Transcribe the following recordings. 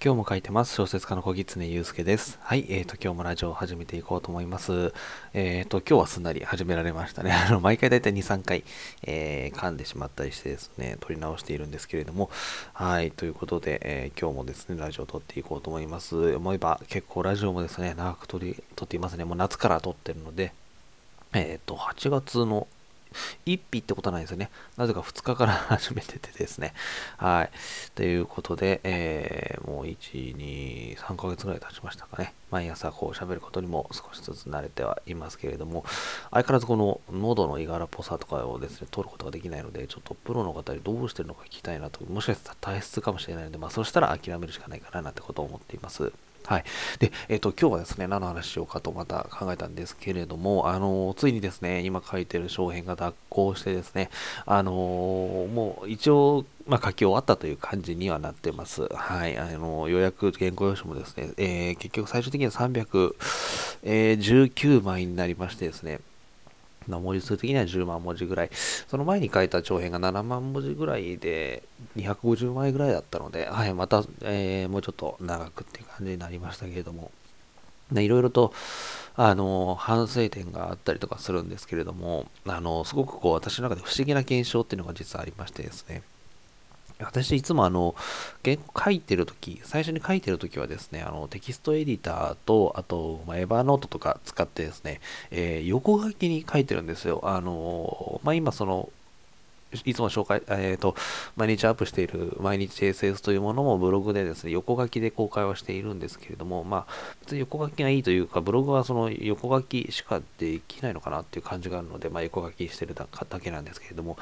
今日も書いてます。小説家の小狐祐介です。はい。えっ、ー、と、今日もラジオを始めていこうと思います。えっ、ー、と、今日はすんなり始められましたね。あの、毎回だいたい2、3回、えー、噛んでしまったりしてですね、撮り直しているんですけれども、はい。ということで、え今日もですね、ラジオを撮っていこうと思います。思えば、結構ラジオもですね、長く撮り、撮っていますね。もう夏から撮ってるので、えっ、と、8月の1日ってことはないですよね。なぜか2日から始めててですね。はい。ということで、えー、もう1、2、3ヶ月ぐらい経ちましたかね。毎朝こう喋ることにも少しずつ慣れてはいますけれども、相変わらずこの喉のいがらっぽさとかをですね、取ることができないので、ちょっとプロの方にどうしてるのか聞きたいなと、もしかしたら体質かもしれないので、まあそしたら諦めるしかないかななんてことを思っています。はい。で、えっ、ー、と、今日はですね、何の話しようかとまた考えたんですけれども、あのついにですね、今書いてる小編が脱行してですね、あのもう一応、まあ、書き終わったという感じにはなってます。はい。あの予約原稿用紙もですね、えー、結局最終的には319枚になりましてですね、文字数的には10万文字ぐらい。その前に書いた長編が7万文字ぐらいで、250枚ぐらいだったので、はい、また、えー、もうちょっと長くっていう感じになりましたけれども、いろいろと、あの、反省点があったりとかするんですけれども、あの、すごくこう、私の中で不思議な現象っていうのが実はありましてですね、私いつもあの、原稿書いてるとき、最初に書いてるときはですね、あの、テキストエディターと、あと、まあ、エヴァーノートとか使ってですね、えー、横書きに書いてるんですよ。あの、まあ、今その、いつも紹介、えっ、ー、と、毎日アップしている毎日 SS というものもブログでですね、横書きで公開はしているんですけれども、まあ、別に横書きがいいというか、ブログはその横書きしかできないのかなっていう感じがあるので、まあ、横書きしてるだけなんですけれども、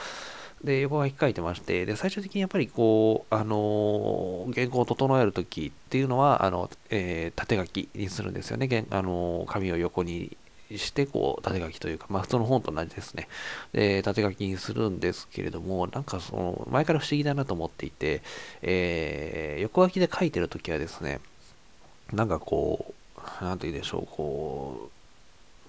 で、横書き書いてまして、で、最終的にやっぱりこう、あのー、原稿を整えるときっていうのは、あの、えー、縦書きにするんですよね。あのー、紙を横にして、こう、縦書きというか、まあ、普通の本と同じですね。で、縦書きにするんですけれども、なんかその、前から不思議だなと思っていて、えー、横書きで書いてるときはですね、なんかこう、なんて言うでしょう、こう、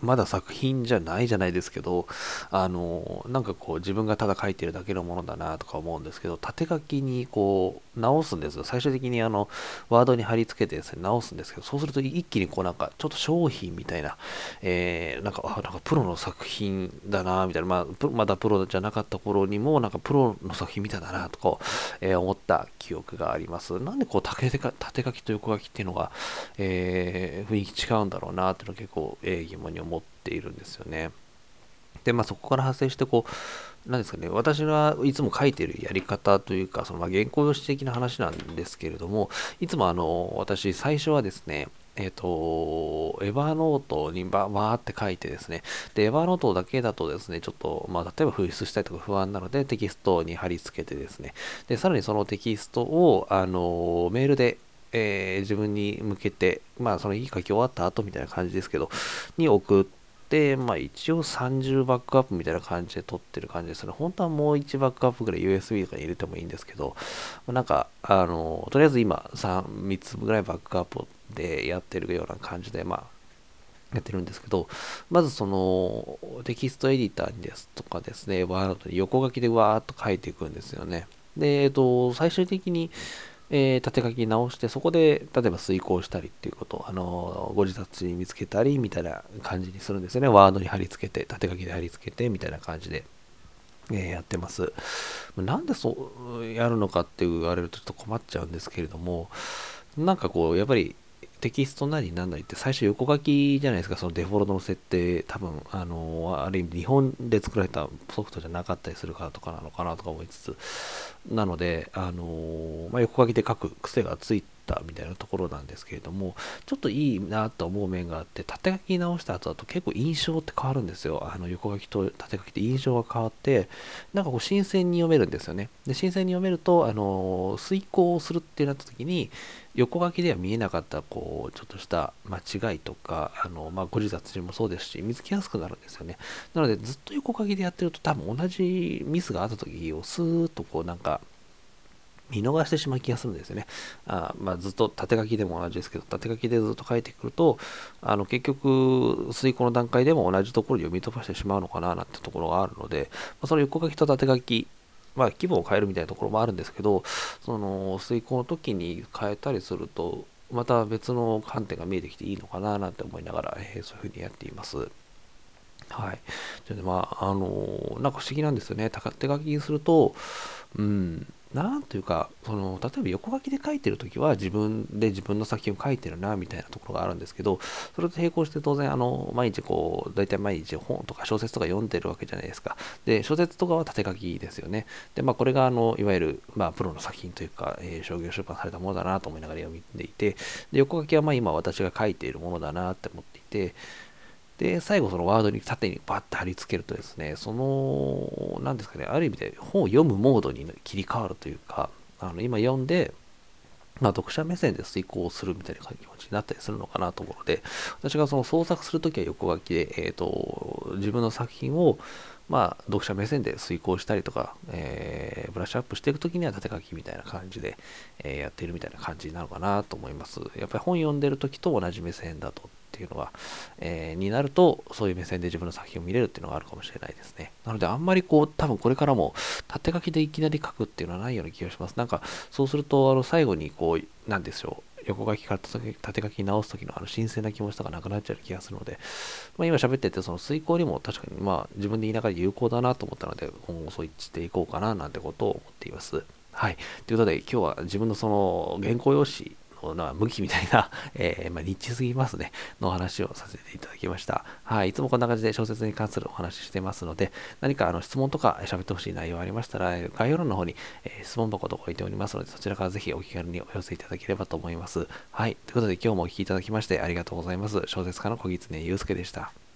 まだ作品じゃないじゃないですけど、あの、なんかこう自分がただ書いてるだけのものだなとか思うんですけど、縦書きにこう直すんですよ。最終的にあの、ワードに貼り付けてですね、直すんですけど、そうすると一気にこうなんかちょっと商品みたいな、えー、なんか、あ、なんかプロの作品だなみたいな、まあ、まだプロじゃなかった頃にも、なんかプロの作品みたいだなとか、えー、思った記憶があります。なんでこう縦縦書きと横書きっていうのが、えー、雰囲気違うんだろうなっていうのを結構、えー、疑問に思っているんですよね。で、まあそこから派生して、こう、なんですかね、私はいつも書いてるやり方というか、そのまあ原稿用紙的な話なんですけれども、いつもあの、私最初はですね、えっ、ー、と、エヴァーノートにバーって書いてですね、で、エヴァーノートだけだとですね、ちょっと、まあ、例えば紛失したりとか不安なので、テキストに貼り付けてですね、で、さらにそのテキストを、あの、メールでえー、自分に向けて、まあ、そのいい書き終わった後みたいな感じですけど、に送って、まあ、一応30バックアップみたいな感じで撮ってる感じですね。本当はもう1バックアップぐらい USB とかに入れてもいいんですけど、なんか、あの、とりあえず今3、3つぐらいバックアップでやってるような感じで、まあ、やってるんですけど、まずそのテキストエディターですとかですね、ワードに横書きでわーっと書いていくんですよね。で、えっと、最終的に、えー、縦書き直して、そこで、例えば遂行したりっていうこと、あのー、ご自宅に見つけたり、みたいな感じにするんですよね。ワードに貼り付けて、縦書きで貼り付けて、みたいな感じで、えー、やってます。なんでそうやるのかって言われるとちょっと困っちゃうんですけれども、なんかこう、やっぱり、テキストなりなんなりって最初横書きじゃないですか、そのデフォルトの設定、多分、あの、ある意味日本で作られたソフトじゃなかったりするからとかなのかなとか思いつつ、なので、あの、まあ、横書きで書く癖がついてたみたいなところなんですけれども、ちょっといいなと思う面があって、縦書き直した後だと結構印象って変わるんですよ。あの横書きと縦書きって印象が変わって、なんかこう新鮮に読めるんですよね。で、新鮮に読めると、あの、遂行をするってなった時に、横書きでは見えなかったこうちょっとした間違いとかあの、まあ、誤字脱字もそうですし見つけやすくなるんですよねなのでずっと横書きでやってると多分同じミスがあった時をスーッとこうなんか見逃してしまう気がするんですよね。あまあ、ずっと縦書きでも同じですけど、縦書きでずっと書いてくると、あの結局、遂行の段階でも同じところに読み飛ばしてしまうのかななんてところがあるので、まあ、その横書きと縦書きまあ、気分を変えるみたいなところもあるんですけど、その遂行の時に変えたりすると、また別の観点が見えてきていいのかななんて思いながら、えー、そういうふうにやっています。はい。でまあ、あのー、なんか不思議なんですよね。手書きにすると、うん、なんというか、その、例えば横書きで書いてるときは自分で自分の作品を書いてるな、みたいなところがあるんですけど、それと並行して当然、あの、毎日こう、大体毎日本とか小説とか読んでるわけじゃないですか。で、小説とかは縦書きですよね。で、まあ、これが、あの、いわゆる、まあ、プロの作品というか、えー、商業出版されたものだなと思いながら読んでいて、で、横書きは、まあ、今私が書いているものだなって思っていて、で、最後そのワードに縦にバッと貼り付けるとですね、その、何ですかね、ある意味で本を読むモードに切り替わるというか、あの今読んで、まあ、読者目線で遂行するみたいな気持ちになったりするのかなと思うので、私がその創作するときは横書きで、えっ、ー、と、自分の作品を、まあ、読者目線で遂行したりとか、えー、ブラッシュアップしていくときには縦書きみたいな感じで、えー、やっているみたいな感じなのかなと思います。やっぱり本読んでるときと同じ目線だとっていうのが、えー、になると、そういう目線で自分の作品を見れるっていうのがあるかもしれないですね。なので、あんまりこう、多分これからも縦書きでいきなり書くっていうのはないような気がします。なんか、そうすると、あの、最後にこう、なんでしょう。横書きから縦書きに直す時のあの新鮮な気持ちとかなくなっちゃう気がするので、まあ、今喋っててその遂行にも確かにまあ自分で言いながら有効だなと思ったので今後そう言っていこうかななんてことを思っています。はい。ということで今日は自分のその原稿用紙な向きみたいな、えー、まあ、ニッチすぎますね、の話をさせていただきました。はい、いつもこんな感じで小説に関するお話ししてますので、何かあの質問とか喋ってほしい内容ありましたら、概要欄の方に、え、質問箱と置いておりますので、そちらからぜひお気軽にお寄せいただければと思います。はい、ということで今日もお聴きいただきましてありがとうございます。小説家の小狐祐介でした。